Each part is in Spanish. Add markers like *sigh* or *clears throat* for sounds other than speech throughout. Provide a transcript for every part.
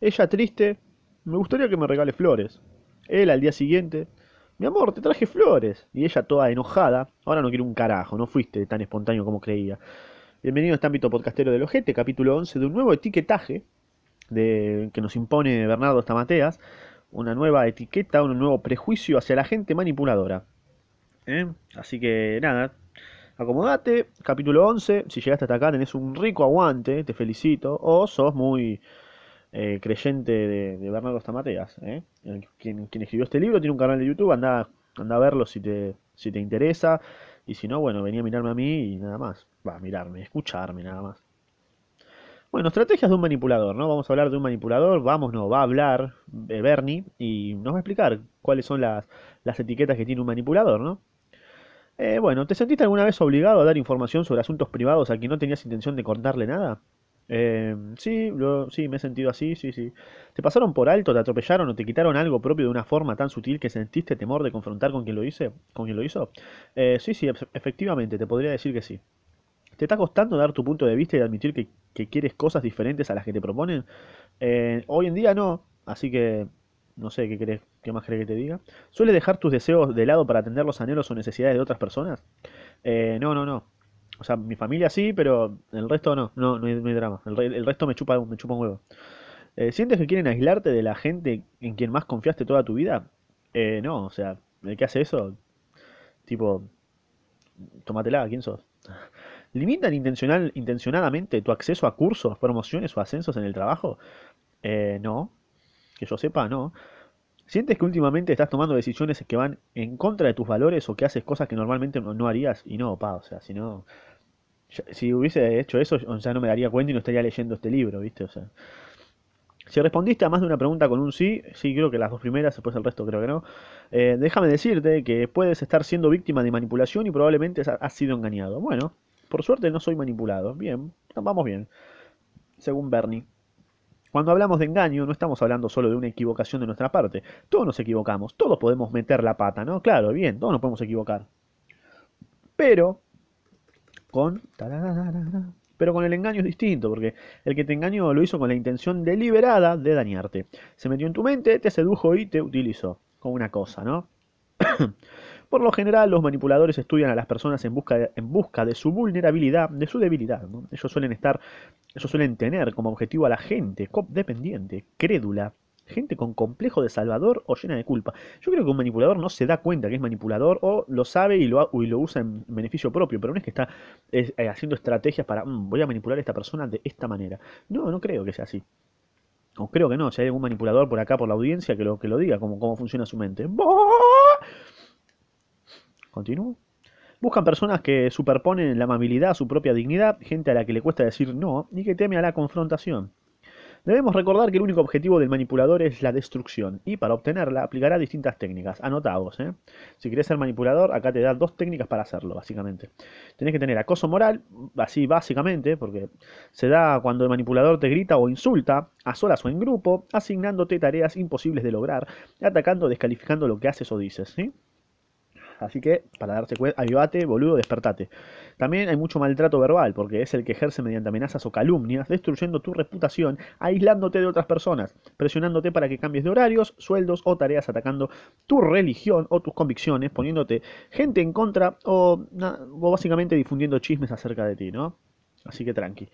Ella triste, me gustaría que me regale flores. Él al día siguiente, mi amor, te traje flores. Y ella toda enojada, ahora no quiero un carajo, no fuiste tan espontáneo como creía. Bienvenido a este ámbito podcastero del ojete, capítulo 11 de un nuevo etiquetaje de, que nos impone Bernardo Stamateas, una nueva etiqueta, un nuevo prejuicio hacia la gente manipuladora. ¿Eh? Así que nada, acomodate, capítulo 11, si llegaste hasta acá tenés un rico aguante, te felicito, o sos muy eh, creyente de, Bernardo Stamateas. ¿eh? Quien, quien, escribió este libro tiene un canal de YouTube, anda, anda a verlo si te, si te interesa, y si no, bueno, venía a mirarme a mí y nada más. Va a mirarme, escucharme nada más. Bueno, estrategias de un manipulador, ¿no? Vamos a hablar de un manipulador, vamos, no, va a hablar eh, Bernie y nos va a explicar cuáles son las, las etiquetas que tiene un manipulador, ¿no? Eh, bueno, ¿te sentiste alguna vez obligado a dar información sobre asuntos privados a quien no tenías intención de contarle nada? Eh, sí, lo- sí, me he sentido así, sí, sí. ¿Te pasaron por alto, te atropellaron o te quitaron algo propio de una forma tan sutil que sentiste temor de confrontar con quien lo hice, con quien lo hizo? Eh, sí, sí, ef- efectivamente, te podría decir que sí. ¿Te está costando dar tu punto de vista y admitir que, quieres cosas diferentes a las que te proponen? Eh, hoy en día no, así que no sé qué querés, qué más querés que te diga. ¿Sueles dejar tus deseos de lado para atender los anhelos o necesidades de otras personas? Eh, no, no, no. O sea, mi familia sí, pero el resto no, no, no hay, drama. El resto me chupa, me chupa un huevo. Eh, ¿sientes que quieren aislarte de la gente en quien más confiaste toda tu vida? Eh, no, o sea, el que hace eso, tipo, tómatela, ¿quién sos? *laughs* ¿Limitan intencional, intencionadamente tu acceso a cursos, promociones o ascensos en el trabajo? Eh, no, que yo sepa, no. ¿Sientes que últimamente estás tomando decisiones que van en contra de tus valores o que haces cosas que normalmente no, harías? Y no, pa, o sea, si no, si hubiese hecho eso, o sea, no me daría cuenta y no estaría leyendo este libro, ¿viste? O sea, si respondiste a más de una pregunta con un sí, sí, creo que las dos primeras, después el resto creo que no. eh, déjame decirte que puedes estar siendo víctima de manipulación y probablemente has sido engañado. Bueno, por suerte no soy manipulado. Bien, vamos bien, según Bernie. Cuando hablamos de engaño, no estamos hablando solo de una equivocación de nuestra parte. Todos nos equivocamos, todos podemos meter la pata, ¿no? Claro, bien, todos nos podemos equivocar. Pero con... Pero con el engaño es distinto, porque el que te engañó lo hizo con la intención deliberada de dañarte. Se metió en tu mente, te sedujo y te utilizó. Como una cosa, ¿no? Por lo general, los manipuladores estudian a las personas en busca de, su vulnerabilidad, de su debilidad. ¿no? Ellos suelen estar, ellos suelen tener como objetivo a la gente codependiente, crédula, gente con complejo de salvador o llena de culpa. Yo creo que un manipulador no se da cuenta que es manipulador o lo sabe y lo, usa en beneficio propio, pero no es que está eh, haciendo estrategias para, "Mm, voy a manipular a esta persona de esta manera. No, no creo que sea así. O creo que no, si hay algún manipulador por acá, por la audiencia, que lo, que lo diga, cómo, cómo funciona su mente. ¿Continúo? Buscan personas que superponen la amabilidad a su propia dignidad, gente a la que le cuesta decir no y que teme a la confrontación. Debemos recordar que el único objetivo del manipulador es la destrucción y para obtenerla aplicará distintas técnicas. Anotados, ¿eh? Si querés ser manipulador, acá te da dos técnicas para hacerlo, básicamente. Tenés que tener acoso moral, así básicamente, porque se da cuando el manipulador te grita o insulta, a solas o en grupo, asignándote tareas imposibles de lograr, atacando o descalificando lo que haces o dices. Así que, para darse cuenta, avivate, boludo, despertate. También hay mucho maltrato verbal, porque es el que ejerce mediante amenazas o calumnias, destruyendo tu reputación, aislándote de otras personas, presionándote para que cambies de horarios, sueldos o tareas, atacando tu religión o tus convicciones, poniéndote gente en contra o, o básicamente difundiendo chismes acerca de ti, ¿no? Así que tranqui.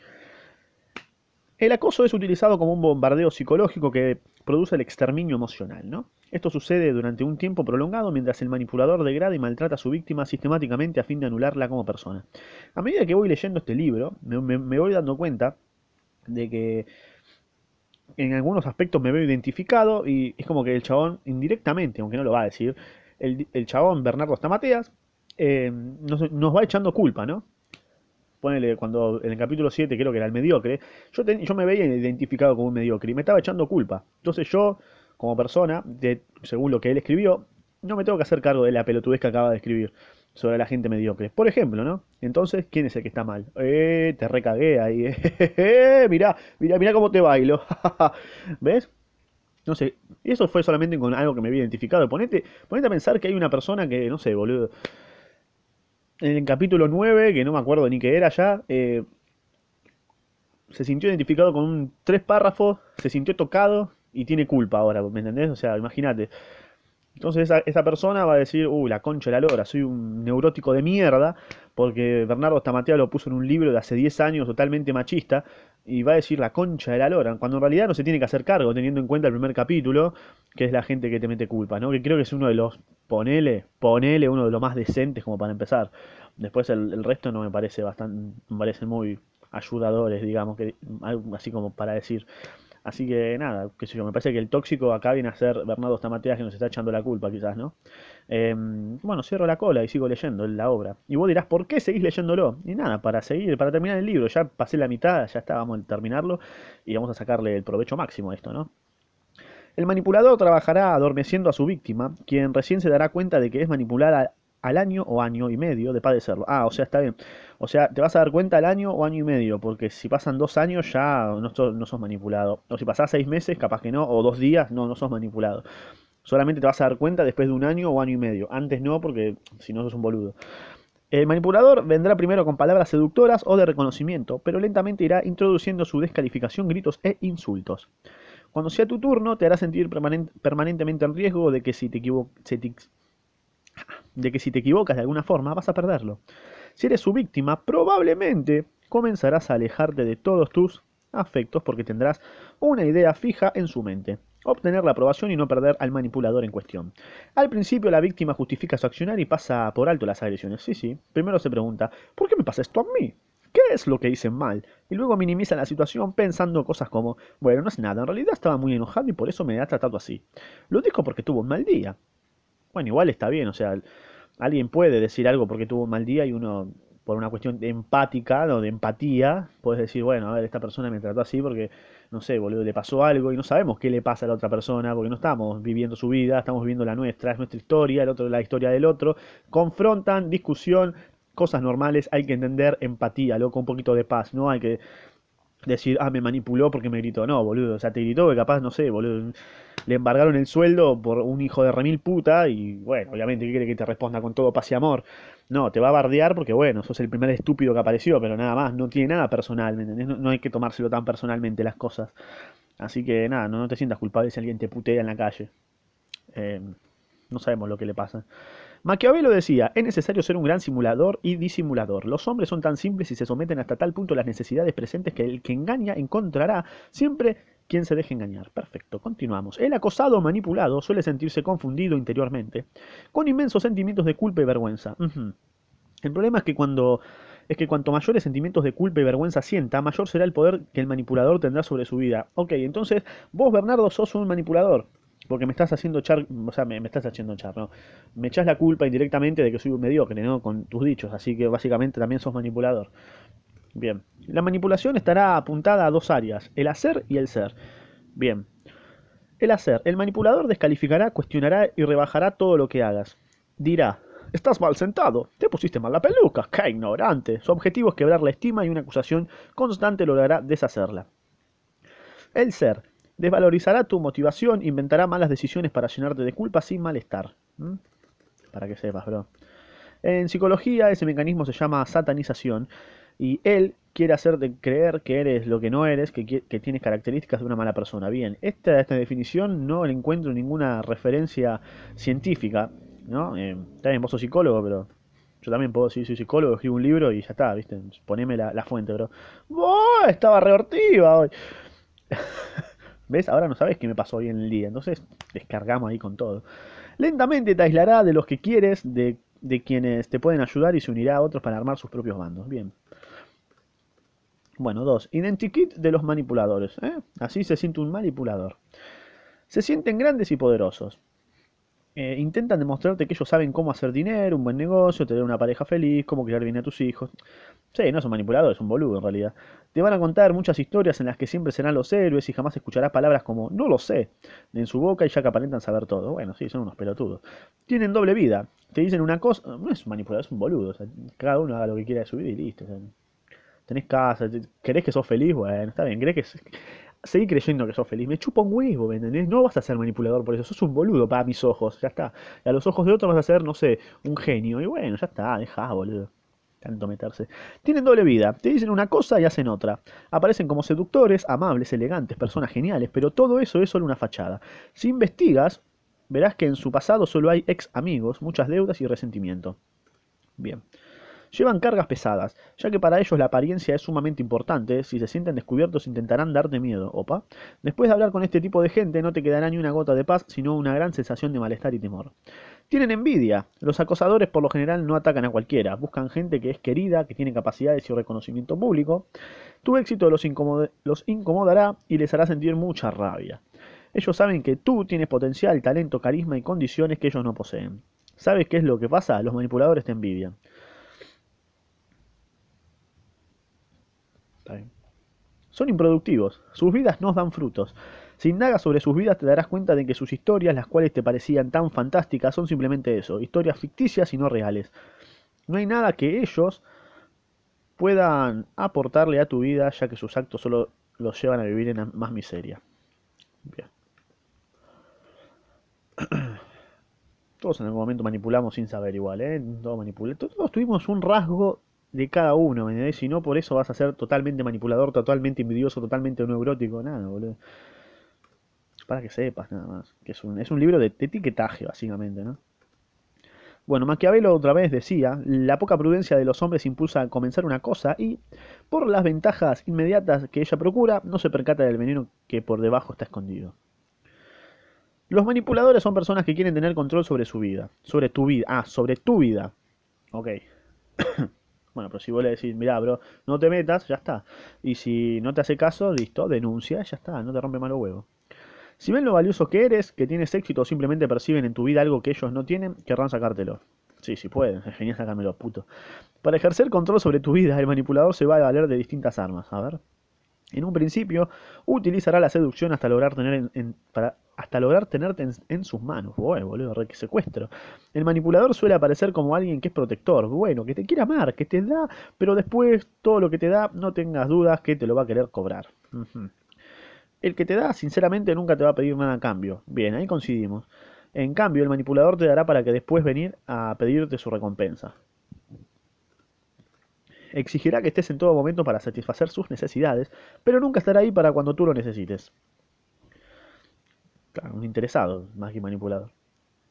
El acoso es utilizado como un bombardeo psicológico que produce el exterminio emocional, ¿no? Esto sucede durante un tiempo prolongado mientras el manipulador degrada y maltrata a su víctima sistemáticamente a fin de anularla como persona. A medida que voy leyendo este libro, me, voy dando cuenta de que en algunos aspectos me veo identificado y es como que el chabón indirectamente, aunque no lo va a decir, el, el chabón Bernardo Stamateas eh, nos, nos va echando culpa, ¿no? Ponele, cuando en el capítulo 7 creo que era el mediocre, yo, ten- yo me veía identificado como un mediocre y me estaba echando culpa. Entonces yo, como persona, según lo que él escribió, no me tengo que hacer cargo de la pelotudez que acaba de escribir sobre la gente mediocre. Por ejemplo, ¿no? Entonces, ¿quién es el que está mal? Eh, te recagué ahí. *laughs* Eh, mirá, mirá, mirá cómo te bailo. *laughs* ¿Ves? No sé, eso fue solamente con algo que me había identificado. Ponete, ponete a pensar que hay una persona que, no sé, boludo, en el capítulo 9 que no me acuerdo ni qué era ya, eh, se sintió identificado con un, tres párrafos, se sintió tocado y tiene culpa ahora, ¿me entendés? O sea, imagínate. Entonces esa, esa, persona va a decir, uy, la concha de la lora, soy un neurótico de mierda, porque Bernardo Stamatea lo puso en un libro de hace 10 años totalmente machista, y va a decir la concha de la lora, cuando en realidad no se tiene que hacer cargo, teniendo en cuenta el primer capítulo, que es la gente que te mete culpa, ¿no? Que creo que es uno de los, ponele, ponele, uno de los más decentes como para empezar. Después el, el resto no me parece bastante, me parece muy ayudadores, digamos, que así como para decir. Así que nada, qué sé yo, me parece que el tóxico acá viene a ser Bernardo Stamateas que nos está echando la culpa quizás, ¿no? Eh, bueno, cierro la cola y sigo leyendo la obra. Y vos dirás, ¿por qué seguís leyéndolo? Y nada, para seguir, para terminar el libro, ya pasé la mitad, ya estábamos a terminarlo y vamos a sacarle el provecho máximo a esto, ¿no? El manipulador trabajará adormeciendo a su víctima, quien recién se dará cuenta de que es manipulada al año o año y medio de padecerlo. Ah, o sea, está bien. O sea, te vas a dar cuenta al año o año y medio, porque si pasan dos años ya no, sos, no manipulado. O si pasás seis meses, capaz que no, o dos días, no, no sos manipulado. Solamente te vas a dar cuenta después de un año o año y medio. Antes no, porque si no sos un boludo. El manipulador vendrá primero con palabras seductoras o de reconocimiento, pero lentamente irá introduciendo su descalificación, gritos e insultos. Cuando sea tu turno, te hará sentir permanentemente en riesgo de que si te, equivo te de que si te equivocas de alguna forma vas a perderlo. Si eres su víctima, probablemente comenzarás a alejarte de todos tus afectos porque tendrás una idea fija en su mente. Obtener la aprobación y no perder al manipulador en cuestión. Al principio la víctima justifica su accionar y pasa por alto las agresiones. Sí, sí. Primero se pregunta, ¿por qué me pasa esto a mí? ¿Qué es lo que hice mal? Y luego minimiza la situación pensando cosas como, bueno, no es nada, en realidad estaba muy enojado y por eso me ha tratado así. Lo dijo porque tuvo un mal día. Bueno, igual está bien, o sea, alguien puede decir algo porque tuvo un mal día y uno, por una cuestión de empática o de empatía, puedes decir, bueno, a ver, esta persona me trató así porque, no sé, boludo, le pasó algo y no sabemos qué le pasa a la otra persona porque no estamos viviendo su vida, estamos viviendo la nuestra, es nuestra historia, el otro la historia del otro. Confrontan, discusión, cosas normales, hay que entender empatía, loco, un poquito de paz, no hay que decir, ah, me manipuló porque me gritó. No, boludo, o sea, te gritó que capaz, no sé, boludo, le embargaron el sueldo por un hijo de remil puta y, bueno, obviamente, ¿qué quiere que te responda con todo paz y amor? No, te va a bardear porque, bueno, sos el primer estúpido que apareció, pero nada más, no tiene nada personal. No, no hay que tomárselo tan personalmente las cosas. Así que, nada, no, no te sientas culpable si alguien te putea en la calle. Eh, no sabemos lo que le pasa. Maquiavelo decía, es necesario ser un gran simulador y disimulador. Los hombres son tan simples y se someten hasta tal punto a las necesidades presentes que el que engaña encontrará siempre quien se deje engañar. Perfecto, continuamos. El acosado o manipulado suele sentirse confundido interiormente, con inmensos sentimientos de culpa y vergüenza. El problema es que cuando es que cuanto mayores sentimientos de culpa y vergüenza sienta, mayor será el poder que el manipulador tendrá sobre su vida. Ok, entonces vos, Bernardo, sos un manipulador porque me estás haciendo echar, o sea, me, estás haciendo echar, ¿no? Me echas la culpa indirectamente de que soy un mediocre, ¿no? Con tus dichos, así que básicamente también sos manipulador. Bien, la manipulación estará apuntada a dos áreas, el hacer y el ser. Bien, el hacer, el manipulador descalificará, cuestionará y rebajará todo lo que hagas. Dirá, estás mal sentado, te pusiste mal la peluca, qué ignorante. Su objetivo es quebrar la estima y una acusación constante logrará deshacerla. El ser, Desvalorizará tu motivación, inventará malas decisiones para llenarte de culpa sin malestar. ¿Mm? Para que sepas, bro. En psicología ese mecanismo se llama satanización y él quiere hacerte creer que eres lo que no eres, que, tienes características de una mala persona. Bien, esta, esta definición no le encuentro ninguna referencia científica, ¿no? Eh, también vos sos psicólogo, pero yo también puedo decir, soy psicólogo, escribo un libro y ya está, ¿viste? Poneme la, la fuente, bro. ¡Oh! Estaba reortiva hoy. *laughs* ¿Ves? Ahora no sabes qué me pasó hoy en el día. Entonces descargamos ahí con todo. Lentamente te aislará de los que quieres, de, de quienes te pueden ayudar y se unirá a otros para armar sus propios bandos. Bien. Bueno, dos. Identikit de los manipuladores. ¿eh? Así se siente un manipulador. Se sienten grandes y poderosos. Eh, intentan demostrarte que ellos saben cómo hacer dinero, un buen negocio, tener una pareja feliz, cómo criar bien a tus hijos. Sí, no son manipuladores, son boludo en realidad. Te van a contar muchas historias en las que siempre serán los héroes y jamás escucharás palabras como no lo sé en su boca y ya que aparentan saber todo. Bueno, sí, son unos pelotudos. Tienen doble vida. Te dicen una cosa, no es un manipulador, es un boludo. O cada uno haga lo que quiera de su vida y listo. O tenés casa, querés que sos feliz, bueno, está bien, querés que seguí creyendo que sos feliz. Me chupa un huevo, ¿me? No vas a ser manipulador por eso. Sos un boludo para mis ojos. Ya está. Y a los ojos de otros vas a ser, no sé, un genio. Y bueno, ya está, dejá, boludo. Tanto meterse. Tienen doble vida. Te dicen una cosa y hacen otra. Aparecen como seductores, amables, elegantes, personas geniales, pero todo eso es solo una fachada. Si investigas, verás que en su pasado solo hay ex amigos, muchas deudas y resentimiento. Bien. Llevan cargas pesadas, ya que para ellos la apariencia es sumamente importante, si se sienten descubiertos intentarán darte miedo, opa. Después de hablar con este tipo de gente no te quedará ni una gota de paz, sino una gran sensación de malestar y temor. Tienen envidia. Los acosadores por lo general no atacan a cualquiera, buscan gente que es querida, que tiene capacidades y reconocimiento público. Tu éxito los, los incomodará y les hará sentir mucha rabia. Ellos saben que tú tienes potencial, talento, carisma y condiciones que ellos no poseen. ¿Sabes qué es lo que pasa? Los manipuladores te envidian. Son improductivos, sus vidas no dan frutos. Si indagas sobre sus vidas te darás cuenta de que sus historias, las cuales te parecían tan fantásticas, son simplemente eso, historias ficticias y no reales. No hay nada que ellos puedan aportarle a tu vida, ya que sus actos solo los llevan a vivir en más miseria. Bien. *clears throat* Todos en algún momento manipulamos sin saber igual, ¿eh? Todos, todos tuvimos un rasgo de cada uno, ¿me entendés? Si no, por eso vas a ser totalmente manipulador, totalmente envidioso, totalmente neurótico, nada, boludo. Para que sepas, nada más. Que es un, es un libro de, etiquetaje, básicamente, ¿no? Bueno, Maquiavelo otra vez decía, la poca prudencia de los hombres impulsa a comenzar una cosa y, por las ventajas inmediatas que ella procura, no se percata del veneno que por debajo está escondido. Los manipuladores son personas que quieren tener control sobre su vida, sobre tu vida, ah, sobre tu vida. Ok. *coughs* Bueno, pero si vos le decís, mirá, bro, no te metas, ya está. Y si no te hace caso, listo, denuncia, ya está, no te rompe malo huevo. Si ven lo valioso que eres, que tienes éxito o simplemente perciben en tu vida algo que ellos no tienen, querrán sacártelo. Sí, sí pueden, es genial sacármelo, puto. Para ejercer control sobre tu vida, el manipulador se va a valer de distintas armas. A ver. En un principio, utilizará la seducción hasta lograr tener en, para, hasta lograr tenerte en, sus manos. Bueno, boludo, re que secuestro. El manipulador suele aparecer como alguien que es protector, bueno, que te quiere amar, que te da, pero después todo lo que te da, no tengas dudas que te lo va a querer cobrar. El que te da, sinceramente, nunca te va a pedir nada a cambio. Bien, ahí coincidimos. En cambio, el manipulador te dará para que después venir a pedirte su recompensa. Exigirá que estés en todo momento para satisfacer sus necesidades, pero nunca estará ahí para cuando tú lo necesites. Un interesado, más que manipulador.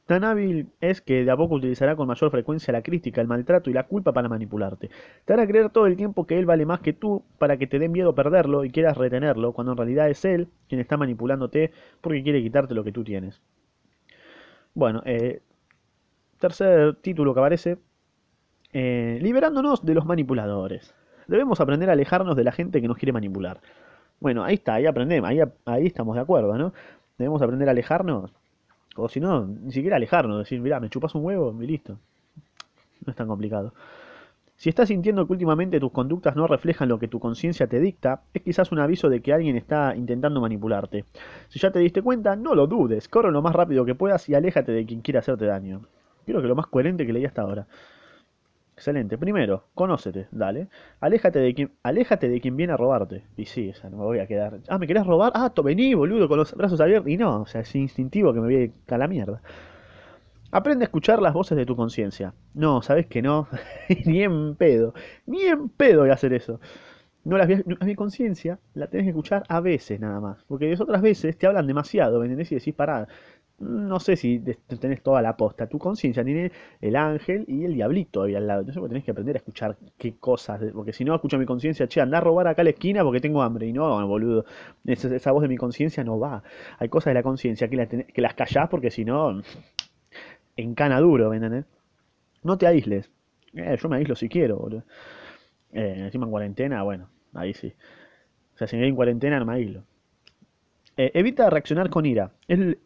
Tan hábil es que de a poco utilizará con mayor frecuencia la crítica, el maltrato y la culpa para manipularte. Te hará creer todo el tiempo que él vale más que tú para que te dé miedo perderlo y quieras retenerlo, cuando en realidad es él quien está manipulándote porque quiere quitarte lo que tú tienes. Bueno, eh, tercer título que aparece. Eh, liberándonos de los manipuladores. Debemos aprender a alejarnos de la gente que nos quiere manipular. Bueno, ahí está, ahí aprendemos, ahí, ahí estamos de acuerdo, ¿no? Debemos aprender a alejarnos. O si no, ni siquiera alejarnos. Decir, mira, me chupas un huevo y listo. No es tan complicado. Si estás sintiendo que últimamente tus conductas no reflejan lo que tu conciencia te dicta, es quizás un aviso de que alguien está intentando manipularte. Si ya te diste cuenta, no lo dudes, corre lo más rápido que puedas y aléjate de quien quiera hacerte daño. Creo que lo más coherente que leí hasta ahora. Excelente. Primero, conócete, dale. Aléjate de quien, aléjate de quien viene a robarte. Y sí, o sea, no me voy a quedar. Ah, ¿me querés robar? Ah, to, vení, boludo, con los brazos abiertos. Y no, o sea, es instintivo que me voy a la mierda. Aprende a escuchar las voces de tu conciencia. No, ¿sabes que no? *laughs* ni en pedo. Ni en pedo voy a hacer eso. No las a mi conciencia la tenés que escuchar a veces nada más. Porque otras veces te hablan demasiado, ¿me entendés? Y decís, pará, no sé si tenés toda la posta. Tu conciencia tiene el ángel y el diablito ahí al lado. Entonces tenés que aprender a escuchar qué cosas. Porque si no, escucho mi conciencia, che, anda a robar acá a la esquina porque tengo hambre. Y no, boludo. Esa, voz de mi conciencia no va. Hay cosas de la conciencia que, que las callás porque si no, encana duro, ¿me No te aísles. Eh, yo me aíslo si quiero, boludo. Eh, encima en cuarentena, bueno, ahí sí. O sea, si me voy en cuarentena no me aíslo. Eh, evita reaccionar con ira.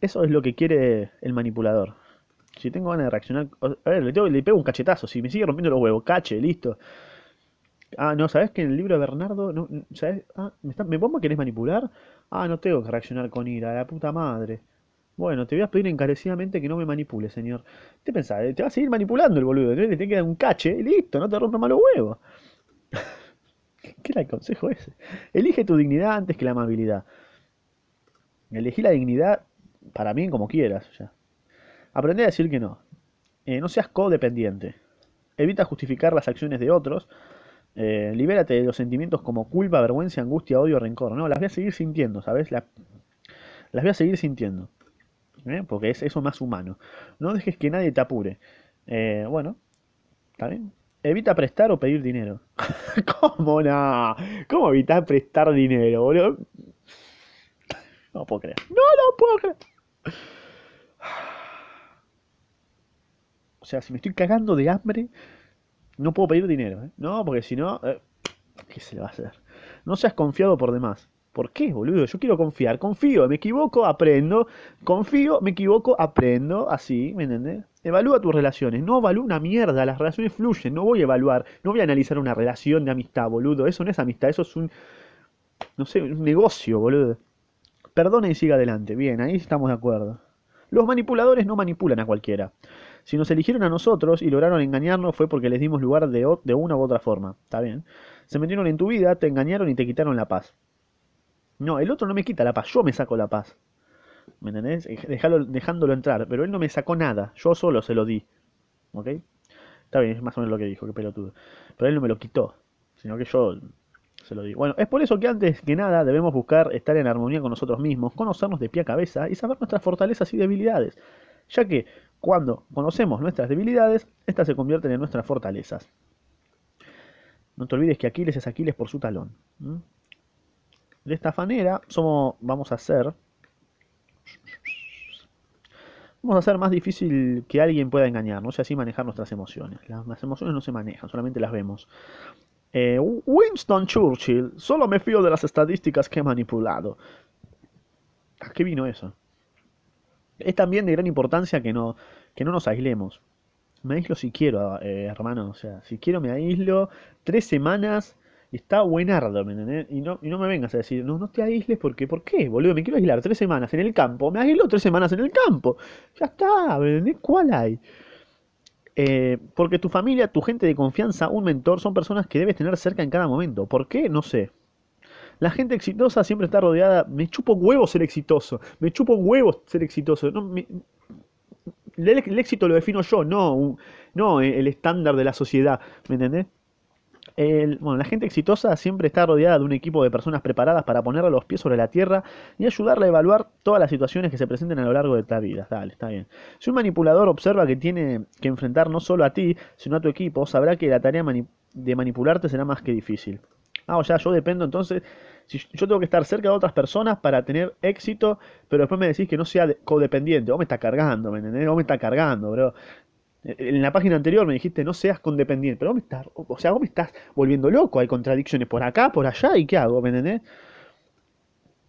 eso es lo que quiere el manipulador. Si tengo ganas de reaccionar. A ver, le, pego un cachetazo. Si me sigue rompiendo los huevos, cache, listo. Ah, no, ¿sabes que en el libro de Bernardo. No, ¿sabes? Ah, ¿me, está, ¿me querés manipular? Ah, no tengo que reaccionar con ira, la puta madre. Bueno, te voy a pedir encarecidamente que no me manipule, señor. ¿Te pensás? Eh, te va a seguir manipulando el boludo. Le tiene que dar un cache listo, no te rompe los huevos. *laughs* ¿Qué era el consejo ese? Elige tu dignidad antes que la amabilidad. Elegí la dignidad para mí como quieras. Ya. Aprende a decir que no. Eh, no seas codependiente. Evita justificar las acciones de otros. Eh, libérate de los sentimientos como culpa, vergüenza, angustia, odio, rencor. No, las voy a seguir sintiendo, ¿sabes? las voy a seguir sintiendo. ¿eh? Porque es eso más humano. No dejes que nadie te apure. Bueno, ¿está bien? Evita prestar o pedir dinero. *laughs* ¿Cómo no? ¿Cómo evitar prestar dinero, boludo? No puedo creer. No lo puedo creer. O sea, si me estoy cagando de hambre, no puedo pedir dinero. ¿eh? No, porque si no, eh, ¿qué se le va a hacer? No seas confiado por demás. ¿Por qué, boludo? Yo quiero confiar. Confío, me equivoco, aprendo. Confío, me equivoco, aprendo. Así, ¿me entendés? Evalúa tus relaciones. No evalúa una mierda. Las relaciones fluyen. No voy a evaluar. No voy a analizar una relación de amistad, boludo. Eso no es amistad. Eso es un. No sé, un negocio, boludo. Perdona y siga adelante. Bien, ahí estamos de acuerdo. Los manipuladores no manipulan a cualquiera. Si nos eligieron a nosotros y lograron engañarnos fue porque les dimos lugar de, de una u otra forma. ¿Está bien? Se metieron en tu vida, te engañaron y te quitaron la paz. No, el otro no me quita la paz, yo me saco la paz. ¿Me entendés? dejándolo entrar. Pero él no me sacó nada, yo solo se lo di. ¿Ok? Está bien, es más o menos lo que dijo, qué pelotudo. Pero él no me lo quitó, sino que yo se lo di. Bueno, es por eso que antes que nada debemos buscar estar en armonía con nosotros mismos, conocernos de pie a cabeza y saber nuestras fortalezas y debilidades. Ya que cuando conocemos nuestras debilidades, estas se convierten en nuestras fortalezas. No te olvides que Aquiles es Aquiles por su talón. De esta manera, somos, vamos a hacer... Vamos a hacer más difícil que alguien pueda engañarnos y así manejar nuestras emociones. Las, emociones no se manejan, solamente las vemos. Eh, Winston Churchill, solo me fío de las estadísticas que he manipulado. ¿A qué vino eso? Es también de gran importancia que no, que no nos aislemos. Me aíslo si quiero, eh, hermano. O sea, si quiero me aíslo. Tres semanas está buenardo, ¿me entendés? Y no, y no me vengas a decir, no, no te aísles porque, ¿por qué, boludo? Me quiero aislar tres semanas en el campo. Me aíslo tres semanas en el campo. Ya está, ¿me? ¿Cuál hay? Eh, porque tu familia, tu gente de confianza, un mentor, son personas que debes tener cerca en cada momento. ¿Por qué? No sé. La gente exitosa siempre está rodeada. Me chupo huevos ser exitoso. Me chupo huevos ser exitoso. No, el, éxito lo defino yo, no, no el estándar de la sociedad. ¿Me entendés? Bueno, la gente exitosa siempre está rodeada de un equipo de personas preparadas para ponerle los pies sobre la tierra y ayudarle a evaluar todas las situaciones que se presenten a lo largo de la vida. Dale, está bien. Si un manipulador observa que tiene que enfrentar no solo a ti, sino a tu equipo, sabrá que la tarea de manipularte será más que difícil. Ah, o sea, yo dependo entonces, si yo tengo que estar cerca de otras personas para tener éxito, pero después me decís que no sea codependiente, vos me está cargando, ¿me entendés? Vos me está cargando, bro. En la página anterior me dijiste no seas condependiente, pero vos me estás, o sea, vos me estás volviendo loco, hay contradicciones por acá, por allá, ¿y qué hago? ¿Me entendés?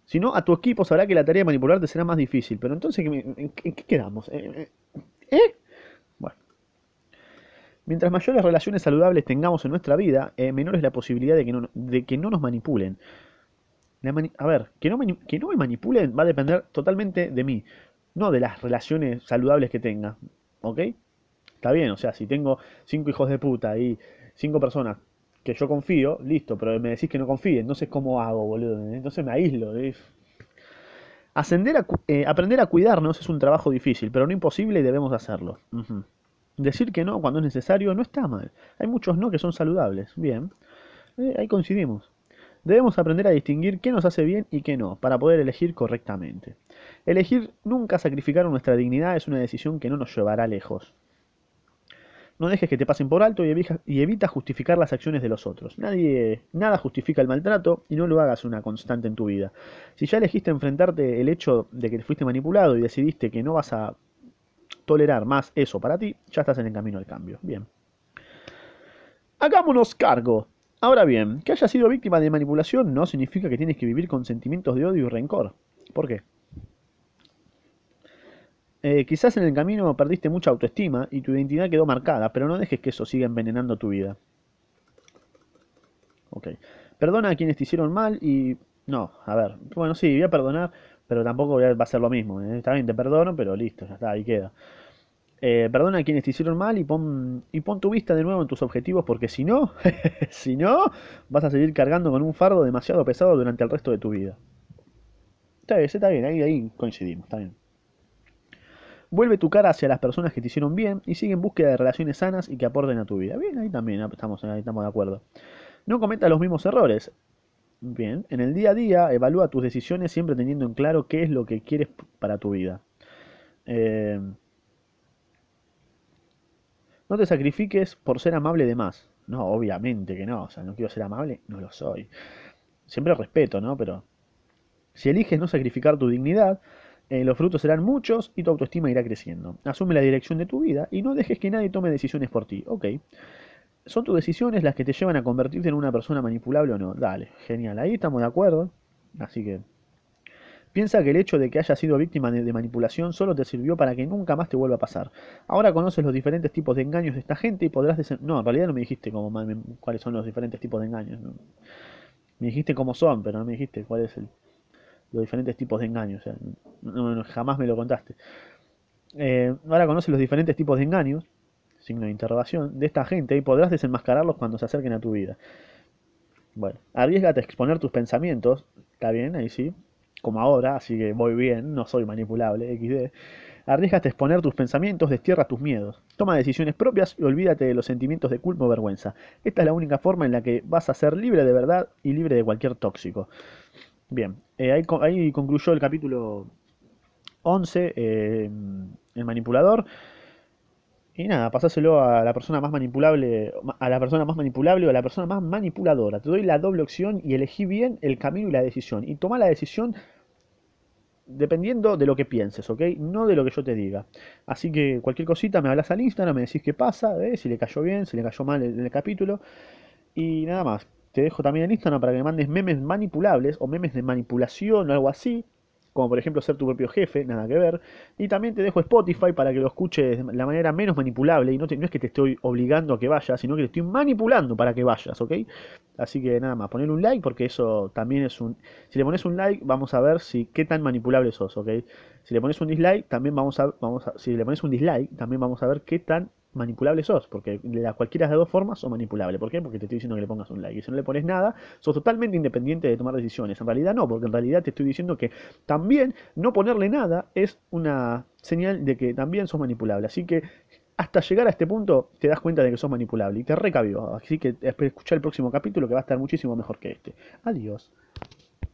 Si no, a tu equipo sabrá que la tarea de manipularte será más difícil. Pero entonces, ¿en qué quedamos? ¿Eh? ¿Eh? Mientras mayores relaciones saludables tengamos en nuestra vida, eh, menor es la posibilidad de que no, de que no nos manipulen. a ver, que no, que no me manipulen va a depender totalmente de mí, no de las relaciones saludables que tenga. ¿Ok? Está bien, o sea, si tengo cinco hijos de puta y cinco personas que yo confío, listo, pero me decís que no confíe, entonces ¿cómo hago, boludo? Entonces me aíslo. Ascender eh, aprender a cuidarnos es un trabajo difícil, pero no imposible y debemos hacerlo. Decir que no cuando es necesario no está mal. Hay muchos no que son saludables. Bien, eh, ahí coincidimos. Debemos aprender a distinguir qué nos hace bien y qué no, para poder elegir correctamente. Elegir nunca sacrificar nuestra dignidad es una decisión que no nos llevará lejos. No dejes que te pasen por alto y evita, justificar las acciones de los otros. Nadie, nada justifica el maltrato y no lo hagas una constante en tu vida. Si ya elegiste enfrentarte el hecho de que te fuiste manipulado y decidiste que no vas a tolerar más eso para ti, ya estás en el camino del cambio. Bien. Hagámonos cargo. Ahora bien, que hayas sido víctima de manipulación no significa que tienes que vivir con sentimientos de odio y rencor. ¿Por qué? Eh, quizás en el camino perdiste mucha autoestima y tu identidad quedó marcada, pero no dejes que eso siga envenenando tu vida. Ok. Perdona a quienes te hicieron mal y... No, a ver. Bueno, sí, voy a perdonar, pero tampoco va a ser lo mismo. ¿eh? Está bien, te perdono, pero listo, ya está, ahí queda. Eh, perdona a quienes te hicieron mal y pon, y pon tu vista de nuevo en tus objetivos porque si no, *laughs* si no, vas a seguir cargando con un fardo demasiado pesado durante el resto de tu vida. Está bien, está bien, ahí, ahí coincidimos, está bien. Vuelve tu cara hacia las personas que te hicieron bien y sigue en búsqueda de relaciones sanas y que aporten a tu vida. Bien, ahí también estamos, estamos de acuerdo. No cometa los mismos errores. Bien, en el día a día evalúa tus decisiones siempre teniendo en claro qué es lo que quieres para tu vida. Eh, no te sacrifiques por ser amable de más. No, obviamente que no. O sea, no quiero ser amable, no lo soy. Siempre respeto, ¿no? Pero si eliges no sacrificar tu dignidad, eh, los frutos serán muchos y tu autoestima irá creciendo. Asume la dirección de tu vida y no dejes que nadie tome decisiones por ti. Ok. ¿Son tus decisiones las que te llevan a convertirte en una persona manipulable o no? Dale, genial. Ahí estamos de acuerdo. Así que Piensa que el hecho de que hayas sido víctima de, manipulación solo te sirvió para que nunca más te vuelva a pasar. Ahora conoces los diferentes tipos de engaños de esta gente y podrás... desen- No, en realidad no me dijiste cómo, cuáles son los diferentes tipos de engaños. Me dijiste cómo son, pero no me dijiste cuáles son los diferentes tipos de engaños. No- jamás me lo contaste. Eh, ahora conoces los diferentes tipos de engaños, signo de interrogación, de esta gente y podrás desenmascararlos cuando se acerquen a tu vida. Bueno, arriesgate a exponer tus pensamientos, está bien, ahí sí, como ahora, así que voy bien, no soy manipulable, XD. Arriesgate a exponer tus pensamientos, destierra tus miedos. Toma decisiones propias y olvídate de los sentimientos de culpa o vergüenza. Esta es la única forma en la que vas a ser libre de verdad y libre de cualquier tóxico. Bien, eh, ahí, ahí concluyó el capítulo 11, eh, el manipulador. Y nada, pasáselo a la persona más manipulable, a la persona más manipulable o a la persona más manipuladora. Te doy la doble opción y elegí bien el camino y la decisión. Y toma la decisión dependiendo de lo que pienses, ¿ok? No de lo que yo te diga. Así que cualquier cosita me hablas al Instagram, me decís qué pasa, ¿eh? si le cayó bien, si le cayó mal el, el capítulo. Y nada más. Te dejo también el Instagram para que me mandes memes manipulables o memes de manipulación o algo así. Como por ejemplo ser tu propio jefe, nada que ver. Y también te dejo Spotify para que lo escuches de la manera menos manipulable. Y no, no es que te estoy obligando a que vayas, sino que te estoy manipulando para que vayas, ¿ok? Así que nada más, poner un like porque eso también es un... Si le pones un like, vamos a ver si qué tan manipulable sos, ¿ok? Si le pones un dislike, también vamos a, vamos a... Si le pones un dislike, también vamos a ver qué tan manipulable sos, porque la, cualquiera de dos formas sos manipulable. ¿Por qué? Porque te estoy diciendo que le pongas un like. Y si no le pones nada, sos totalmente independiente de tomar decisiones. En realidad no, porque en realidad te estoy diciendo que también no ponerle nada es una señal de que también sos manipulable. Así que hasta llegar a este punto te das cuenta de que sos manipulable y te recabió. Así que escucha el próximo capítulo que va a estar muchísimo mejor que este. Adiós.